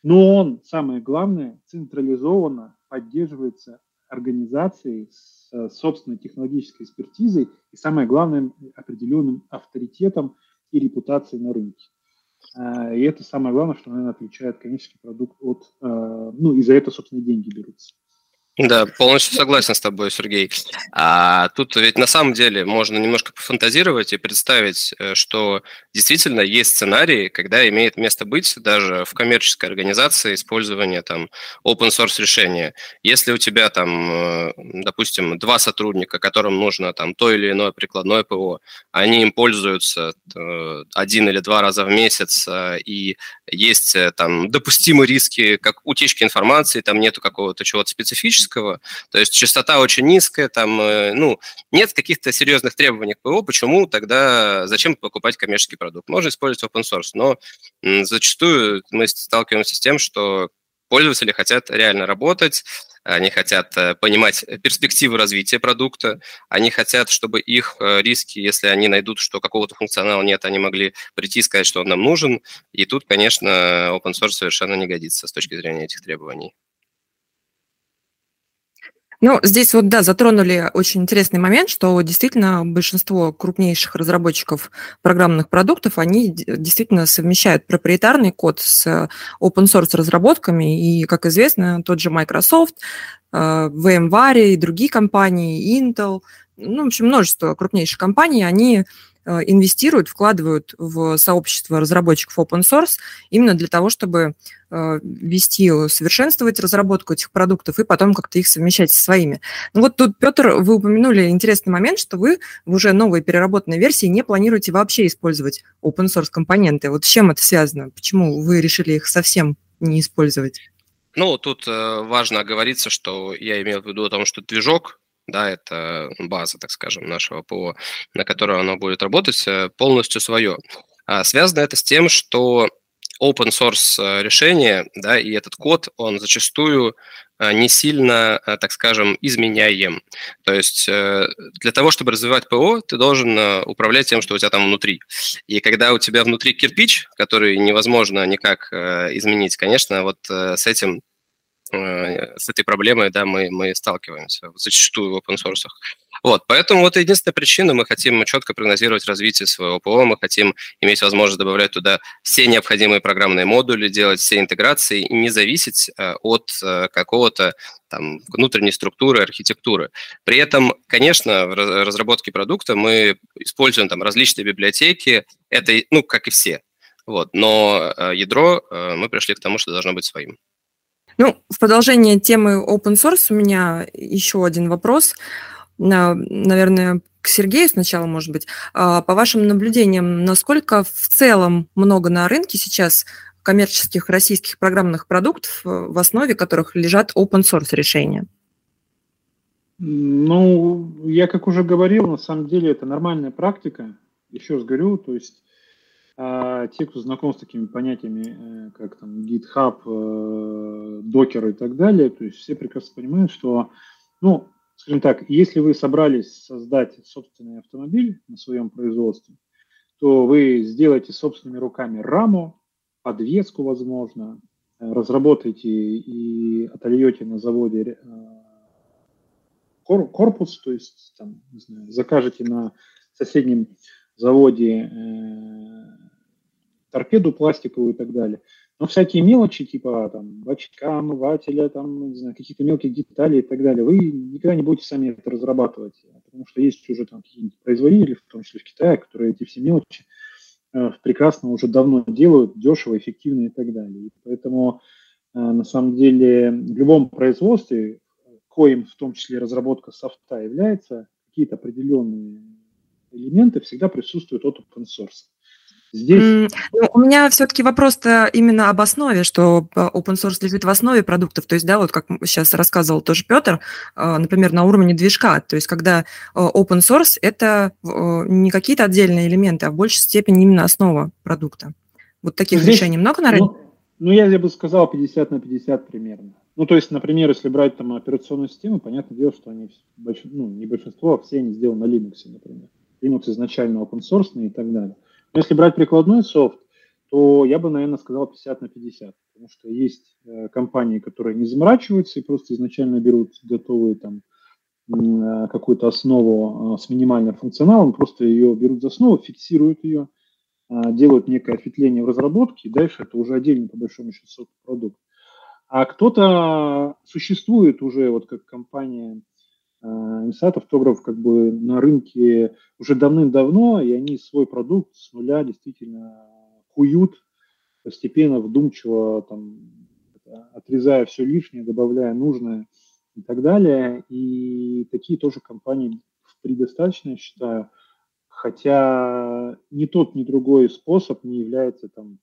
Но он, самое главное, централизованно поддерживается организацией с э, собственной технологической экспертизой и, самое главное, определенным авторитетом и репутацией на рынке. Э, и это самое главное, что, наверное, отличает коммерческий продукт от... Э, ну, и за это, собственно, деньги берутся. Да, полностью согласен с тобой, Сергей. А тут ведь на самом деле можно немножко пофантазировать и представить, э, что действительно есть сценарии, когда имеет место быть даже в коммерческой организации использование там open source решения. Если у тебя там, э, допустим, два сотрудника, которым нужно там то или иное прикладное ПО, они им пользуются э, один или два раза в месяц, э, и есть там допустимые риски, как утечки информации, там нету какого-то чего-то специфического, то есть частота очень низкая, там, ну, нет каких-то серьезных требований к ПО, почему тогда, зачем покупать коммерческий продукт? Можно использовать open source, но зачастую мы сталкиваемся с тем, что пользователи хотят реально работать, они хотят э, понимать перспективы развития продукта, они хотят, чтобы их э, риски, если они найдут, что какого-то функционала нет, они могли прийти и сказать, что он нам нужен. И тут, конечно, open source совершенно не годится с точки зрения этих требований. Ну, здесь вот, да, затронули очень интересный момент, что действительно большинство крупнейших разработчиков программных продуктов, они действительно совмещают проприетарный код с open source разработками, и, как известно, тот же Microsoft, э, VMware и другие компании, Intel, ну, в общем, множество крупнейших компаний, они инвестируют, вкладывают в сообщество разработчиков open source именно для того, чтобы э, вести, совершенствовать разработку этих продуктов и потом как-то их совмещать со своими. Ну вот тут, Петр, вы упомянули интересный момент, что вы в уже новой переработанной версии не планируете вообще использовать open source компоненты. Вот с чем это связано? Почему вы решили их совсем не использовать? Ну, тут э, важно оговориться, что я имел в виду о том, что движок да, это база, так скажем, нашего ПО, на которой оно будет работать, э, полностью свое. А связано это с тем, что open source э, решение, да, и этот код, он зачастую э, не сильно, так скажем, изменяем. То есть для того, чтобы развивать ПО, ты должен управлять тем, что у тебя там внутри. И когда у тебя внутри кирпич, который невозможно никак изменить, конечно, вот с этим с этой проблемой, да, мы, мы сталкиваемся зачастую в open source. Вот, поэтому вот единственная причина, мы хотим четко прогнозировать развитие своего ПО, мы хотим иметь возможность добавлять туда все необходимые программные модули, делать все интеграции и не зависеть э, от э, какого-то там внутренней структуры, архитектуры. При этом, конечно, в разработке продукта мы используем там различные библиотеки, это, ну, как и все, вот, но ядро мы пришли к тому, что должно быть своим. Ну, в продолжение темы open source у меня еще один вопрос. Наверное, к Сергею сначала, может быть. А, по вашим наблюдениям, насколько в целом много на рынке сейчас коммерческих российских программных продуктов, э, в основе которых лежат open source решения? Ну, я как уже говорил, на самом деле это нормальная практика. Еще раз говорю, то есть те, кто знаком с такими понятиями, э, как там GitHub, э, Docker и так далее, то есть все прекрасно понимают, что, ну, скажем так, если вы собрались создать собственный автомобиль на своем производстве, то вы сделаете собственными руками раму, подвеску, возможно, э, разработаете и отольете на заводе корпус, то есть там, не знаю, закажете на соседнем заводе торпеду пластиковую и так далее. Но всякие мелочи, типа там бачка, омывателя, там, не знаю, каких-то мелких деталей и так далее, вы никогда не будете сами это разрабатывать, потому что есть уже там какие-нибудь производители, в том числе в Китае, которые эти все мелочи э, прекрасно уже давно делают, дешево, эффективно и так далее. И поэтому э, на самом деле в любом производстве, коим в том числе разработка софта является, какие-то определенные элементы всегда присутствуют от open source. Здесь... Ну, у меня все-таки вопрос-то именно об основе, что э, open source лежит в основе продуктов. То есть, да, вот как сейчас рассказывал тоже Петр, э, например, на уровне движка. То есть, когда э, open source – это не какие-то отдельные элементы, а в большей степени именно основа продукта. Вот таких Здесь, решений много на рынке? Ну, ну, я бы сказал 50 на 50 примерно. Ну, то есть, например, если брать там операционную систему, понятное дело, что они, больш... ну, не большинство, а все они сделаны на Linux, например. Linux изначально open source и так далее. Если брать прикладной софт, то я бы, наверное, сказал 50 на 50, потому что есть э, компании, которые не заморачиваются и просто изначально берут готовые там э, какую-то основу э, с минимальным функционалом, просто ее берут за основу, фиксируют ее, э, делают некое осветление в разработке, и дальше это уже отдельный, по большому счету, продукт. А кто-то существует уже, вот как компания МСАТ автограф как бы на рынке уже давным-давно, и они свой продукт с нуля действительно куют, постепенно, вдумчиво, там, отрезая все лишнее, добавляя нужное и так далее. И такие тоже компании предостаточно, я считаю. Хотя ни тот, ни другой способ не является там,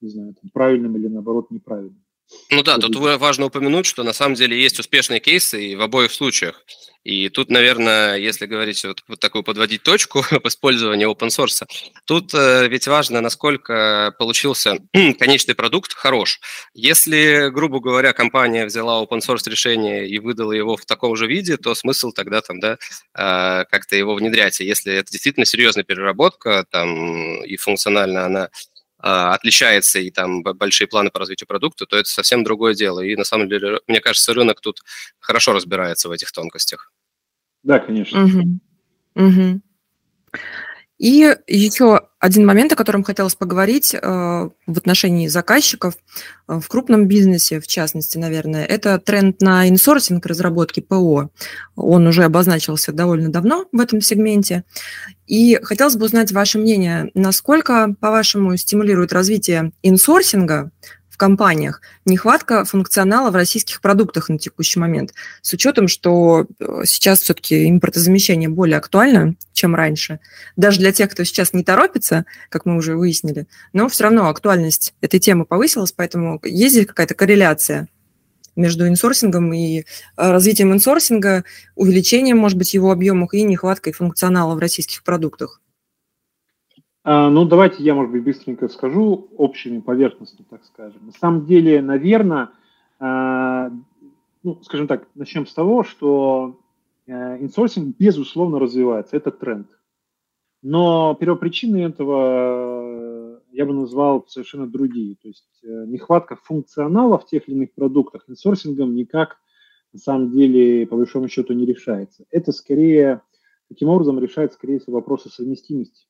не знаю, там, правильным или наоборот неправильным. Ну да, тут важно упомянуть, что на самом деле есть успешные кейсы и в обоих случаях. И тут, наверное, если говорить вот, вот такую подводить точку [LAUGHS] в использовании open source, тут э, ведь важно, насколько получился [CLEARS THROAT] конечный продукт хорош. Если, грубо говоря, компания взяла open source решение и выдала его в таком же виде, то смысл тогда там, да, э, как-то его внедрять. И если это действительно серьезная переработка, там, и функционально она отличается и там большие планы по развитию продукта, то это совсем другое дело. И на самом деле, мне кажется, рынок тут хорошо разбирается в этих тонкостях. Да, конечно. Угу. Угу. И еще один момент, о котором хотелось поговорить э, в отношении заказчиков э, в крупном бизнесе, в частности, наверное, это тренд на инсорсинг разработки ПО. Он уже обозначился довольно давно в этом сегменте. И хотелось бы узнать ваше мнение, насколько, по-вашему, стимулирует развитие инсорсинга компаниях нехватка функционала в российских продуктах на текущий момент, с учетом, что э, сейчас все-таки импортозамещение более актуально, чем раньше. Даже для тех, кто сейчас не торопится, как мы уже выяснили, но все равно актуальность этой темы повысилась, поэтому есть здесь какая-то корреляция между инсорсингом и э, развитием инсорсинга, увеличением, может быть, его объемов и нехваткой функционала в российских продуктах? А, ну, давайте я, может быть, быстренько скажу общими, поверхностно, так скажем. На самом деле, наверное, а, ну, скажем так, начнем с того, что э, инсорсинг, безусловно, развивается. Это тренд. Но первопричины этого я бы назвал совершенно другие. То есть э, нехватка функционала в тех или иных продуктах инсорсингом никак на самом деле по большому счету не решается. Это скорее, таким образом решает, скорее всего, вопросы совместимости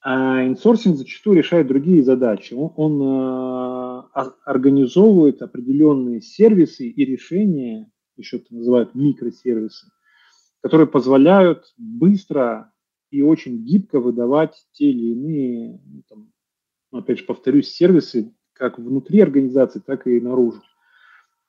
а инсорсинг зачастую решает другие задачи. Он, он э, организовывает определенные сервисы и решения, еще это называют микросервисы, которые позволяют быстро и очень гибко выдавать те или иные, ну, там, ну, опять же, повторюсь, сервисы как внутри организации, так и наружу.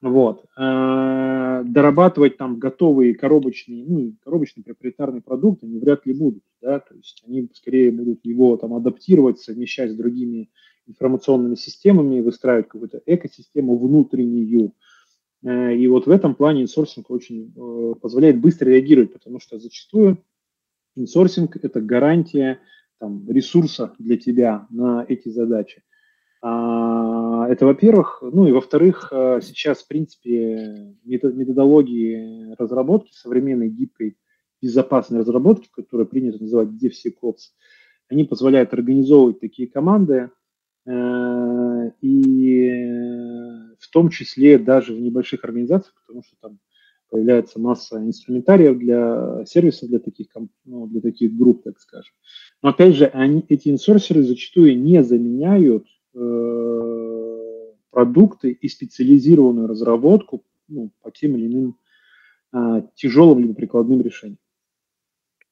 Вот. А, дорабатывать там готовые коробочные, ну, коробочные проприетарные продукты они вряд ли будут, да, то есть они скорее будут его там адаптировать, совмещать с другими информационными системами, выстраивать какую-то экосистему внутреннюю. Э, и вот в этом плане инсорсинг очень э, позволяет быстро реагировать, потому что зачастую инсорсинг – это гарантия там, ресурса для тебя на эти задачи. А, это, во-первых. Ну и, во-вторых, э, сейчас, в принципе, методологии разработки, современной гибкой безопасной разработки, которую принято называть DevSecOps, они позволяют организовывать такие команды, э, и в том числе даже в небольших организациях, потому что там появляется масса инструментариев для сервисов, для таких, ну, для таких групп, так скажем. Но опять же, они, эти инсорсеры зачастую не заменяют продукты и специализированную разработку ну, по тем или иным а, тяжелым либо прикладным решениям.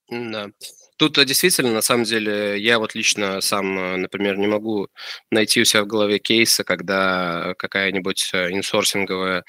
Да. Тут э, действительно, на самом деле, я вот лично сам, э, например, не могу найти у себя в голове кейса, когда какая-нибудь инсорсинговая,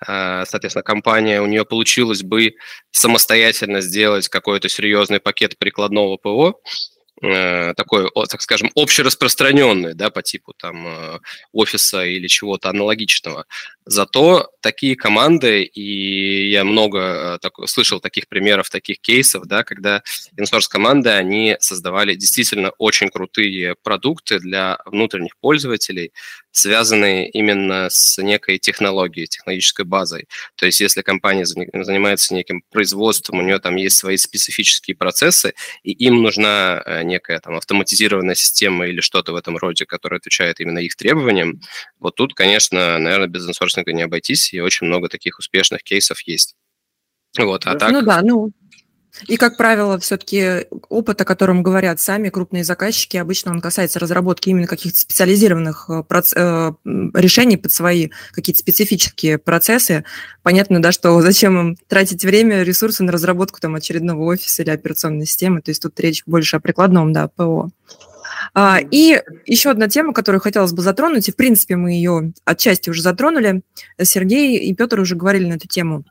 соответственно, компания, у нее получилось бы самостоятельно сделать какой-то серьезный пакет прикладного ПО, Э, такой, так скажем, общераспространенный, да, по типу там э, офиса или чего-то аналогичного. Зато такие команды, и я много э, так, слышал таких примеров, таких кейсов, да, когда инсорс команды, они создавали действительно очень крутые продукты для внутренних пользователей, связанные именно с некой технологией, технологической базой. То есть если компания занимается неким производством, у нее там есть свои специфические процессы, и им нужна э, некая там автоматизированная система или что-то в этом роде, которая отвечает именно их требованиям, вот тут, конечно, наверное, без инсорсинга не обойтись, и очень много таких успешных кейсов есть. Вот, а так... Ну да, ну, И, как правило, все-таки опыт, о котором говорят сами крупные заказчики, обычно он касается разработки именно каких-то специализированных э, проц... Э, решений под свои какие-то специфические процессы. Понятно, да, что [LAUGHS] зачем им тратить время, ресурсы на разработку там, очередного офиса или операционной системы. То есть тут речь больше о прикладном, да, ПО. А, и еще одна тема, которую хотелось бы затронуть, и в принципе мы ее отчасти уже затронули. Сергей и Петр уже говорили на эту тему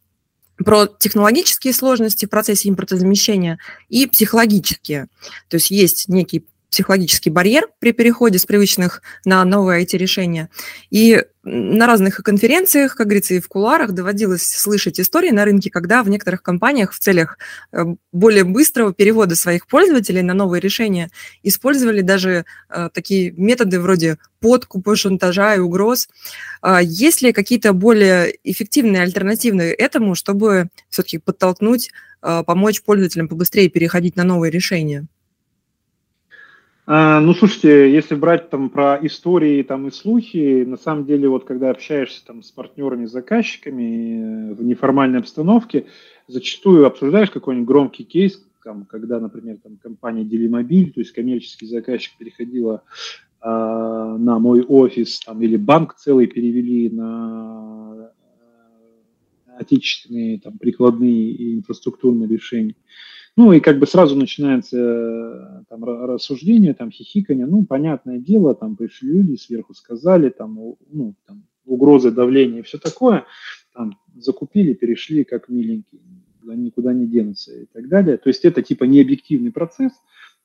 про технологические сложности в процессе импортозамещения и психологические. То есть есть некий психологический барьер при переходе с привычных на новые IT-решения. И на разных конференциях, как говорится, и в куларах доводилось слышать истории на рынке, когда в некоторых компаниях в целях э, более быстрого перевода своих пользователей на новые решения использовали даже э, такие методы вроде подкупа, шантажа и угроз. А есть ли какие-то более эффективные альтернативы этому, чтобы все-таки подтолкнуть, э, помочь пользователям побыстрее переходить на новые решения? А, ну, слушайте, если брать там про истории там и слухи, на самом деле, вот когда общаешься там с партнерами, заказчиками э, в неформальной обстановке, зачастую обсуждаешь какой-нибудь громкий кейс, там, когда, например, там компания Делимобиль, то есть коммерческий заказчик переходила э, на мой офис, там, или банк целый перевели на э, отечественные там прикладные и инфраструктурные решения. Ну и как бы сразу начинается э, там рассуждение, там хихикание, ну понятное дело, там пришли люди, сверху сказали, там, ну, там угрозы, давления и все такое, там закупили, перешли как миленькие, никуда не денутся и так далее. То есть это типа не объективный процесс,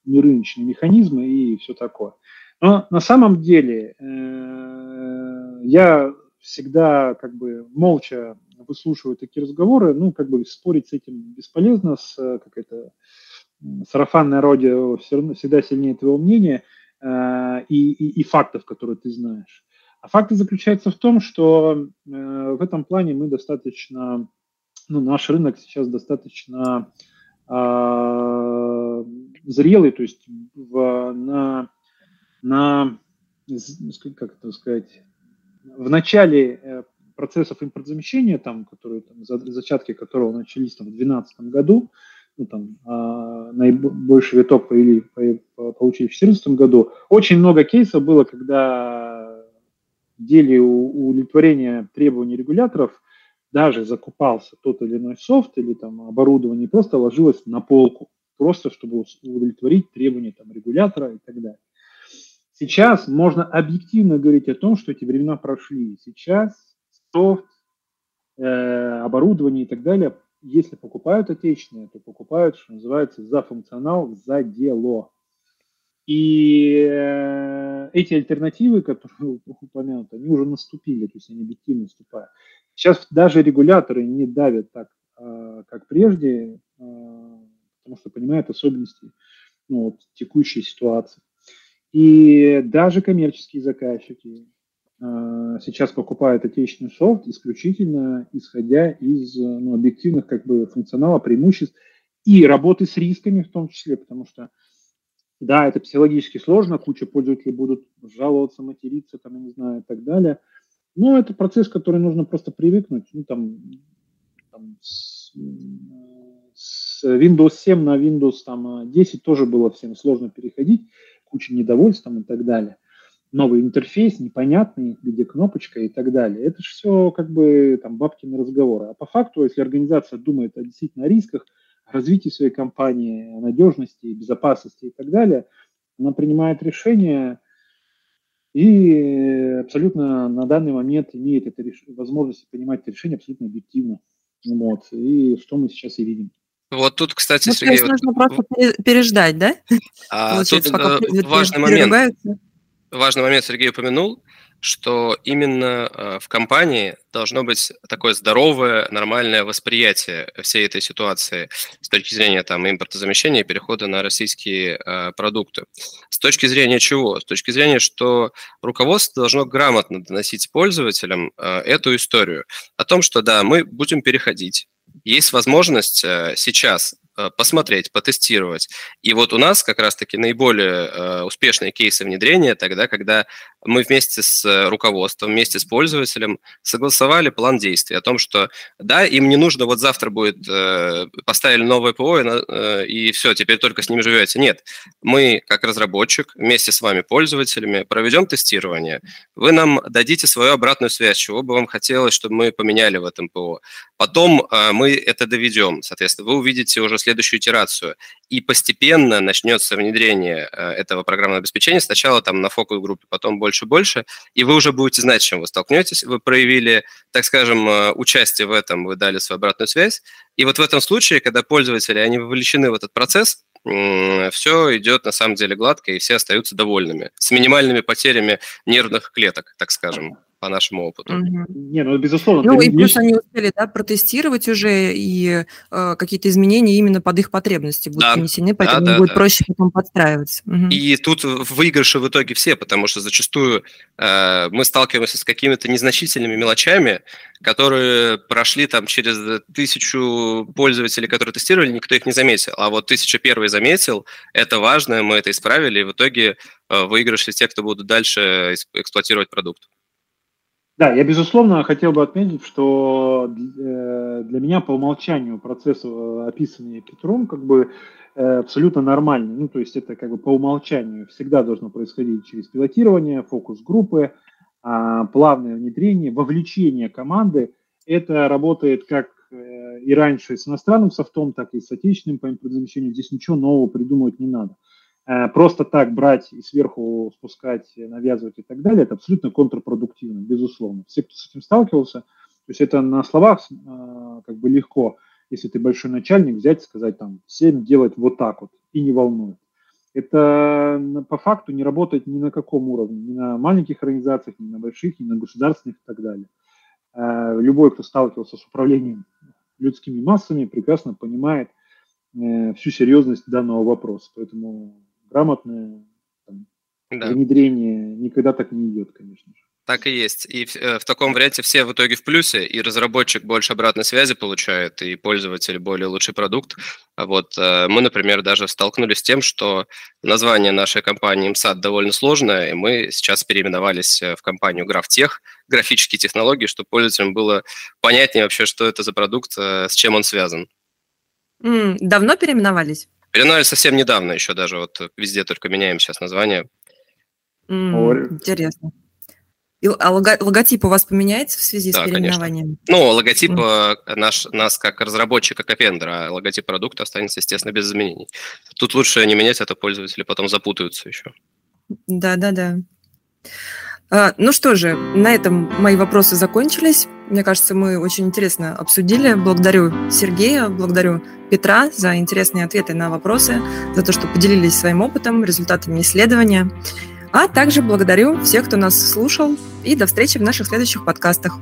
не рыночные механизмы и все такое. Но на самом деле э, я всегда как бы молча выслушиваю такие разговоры, ну, как бы спорить с этим бесполезно, с как это сарафанное радио всегда сильнее твоего мнения э, и, и, и фактов, которые ты знаешь. А факты заключаются в том, что э, в этом плане мы достаточно, ну, наш рынок сейчас достаточно э, зрелый, то есть в, на, на, как это сказать, в начале э, процессов импортзамещения, там, которые, там, зачатки которого начались там, в 2012 году, ну, там, а, наибольший виток повели, получили в 2014 году, очень много кейсов было, когда в деле удовлетворения требований регуляторов даже закупался тот или иной софт или там оборудование, просто ложилось на полку, просто чтобы удовлетворить требования там, регулятора и так далее. Сейчас можно объективно говорить о том, что эти времена прошли. Сейчас софт, э, оборудование и так далее, если покупают отечественные, то покупают, что называется, за функционал, за дело. И э, эти альтернативы, которые [LAUGHS] упомянуты, они уже наступили, то есть они объективно наступают. Сейчас даже регуляторы не давят так, э, как прежде, э, потому что понимают особенности ну, вот, текущей ситуации. И даже коммерческие заказчики сейчас покупают отечественный софт исключительно исходя из ну, объективных как бы функционала, преимуществ и работы с рисками в том числе, потому что да, это психологически сложно, куча пользователей будут жаловаться, материться, там, я не знаю, и так далее. Но это процесс, который нужно просто привыкнуть. Ну, там, там с, с Windows 7 на Windows там, 10 тоже было всем сложно переходить куча недовольств там, и так далее. Новый интерфейс, непонятный, где кнопочка и так далее. Это же все как бы там бабкины разговоры. А по факту, если организация думает о действительно рисках, о развитии своей компании, о надежности, безопасности и так далее, она принимает решение и абсолютно на данный момент имеет это реш... возможность принимать это решение абсолютно объективно. Вот. И что мы сейчас и видим. Вот тут, кстати, ну, Сергей... Вот... нужно просто переждать, да? А, тут пока э, важный момент. Важный момент Сергей упомянул, что именно э, в компании должно быть такое здоровое, нормальное восприятие всей этой ситуации с точки зрения там, импортозамещения и перехода на российские э, продукты. С точки зрения чего? С точки зрения, что руководство должно грамотно доносить пользователям э, эту историю о том, что да, мы будем переходить есть возможность сейчас посмотреть, потестировать. И вот у нас как раз-таки наиболее э, успешные кейсы внедрения тогда, когда мы вместе с руководством, вместе с пользователем согласовали план действий о том, что да, им не нужно вот завтра будет поставили новое ПО и, и все, теперь только с ним живете. Нет, мы как разработчик вместе с вами, пользователями, проведем тестирование. Вы нам дадите свою обратную связь, чего бы вам хотелось, чтобы мы поменяли в этом ПО. Потом э, мы это доведем, соответственно, вы увидите уже следующую итерацию, и постепенно начнется внедрение э, этого программного обеспечения, сначала там на фокус-группе, потом больше-больше, и вы уже будете знать, с чем вы столкнетесь, вы проявили, так скажем, э, участие в этом, вы дали свою обратную связь, и вот в этом случае, когда пользователи, они вовлечены в этот процесс, все идет на самом деле гладко, и все остаются довольными, с минимальными потерями нервных клеток, так скажем по нашему опыту. Угу. Не, ну, безусловно. Ну, и плюс они успели, да, протестировать уже, и э, какие-то изменения именно под их потребности будут да. внесены, поэтому да, да, будет да. проще потом подстраиваться. Угу. И тут выигрыши в итоге все, потому что зачастую э, мы сталкиваемся с какими-то незначительными мелочами, которые прошли там через тысячу пользователей, которые тестировали, никто их не заметил. А вот тысяча первый заметил, это важно, мы это исправили, и в итоге э, выигрыши те, кто будут дальше эксплуатировать продукт. Да, я, безусловно, хотел бы отметить, что э, для меня по умолчанию процесс, э, описанный Петром, как бы э, абсолютно нормальный. Ну, то есть это как бы по умолчанию всегда должно происходить через пилотирование, фокус-группы, а, плавное внедрение, вовлечение команды. Это работает как и раньше с иностранным софтом, так и с отечественным по импортозамещению. Здесь ничего нового придумывать не надо. Э, просто так брать и сверху спускать, навязывать и так далее, это абсолютно контрпродуктивно, безусловно. Все, кто с этим сталкивался, то есть это на словах э, как бы легко, если ты большой начальник, взять и сказать там, всем делать вот так вот и не волнует. Это по факту не работает ни на каком уровне, ни на маленьких организациях, ни на больших, ни на государственных и так далее. Э, любой, кто сталкивался с управлением людскими массами, прекрасно понимает всю серьезность данного вопроса. Поэтому грамотное там, да. внедрение никогда так не идет, конечно же. Так и есть. И в, э, в таком варианте все в итоге в плюсе, и разработчик больше обратной связи получает, и пользователь более лучший продукт. А вот э, мы, например, даже столкнулись с тем, что название нашей компании MSAT довольно сложное, и мы сейчас переименовались э, в компанию GrafTech, графические технологии, чтобы пользователям было понятнее вообще, что это за продукт, с чем он связан. Mm, давно переименовались? Переновали совсем недавно еще даже, вот везде только меняем сейчас название. Mm, интересно. И, а лого, логотип у вас поменяется в связи да, с переименованием? Конечно. Ну, логотип mm. наш, нас как разработчика, как вендора, а логотип продукта останется, естественно, без изменений. Тут лучше не менять, а то пользователи потом запутаются еще. Да-да-да. А, ну что же, на этом мои вопросы закончились. Мне кажется, мы очень интересно обсудили. Благодарю Сергея, благодарю Петра за интересные ответы на вопросы, за то, что поделились своим опытом, результатами исследования. А также благодарю всех, кто нас слушал. И до встречи в наших следующих подкастах.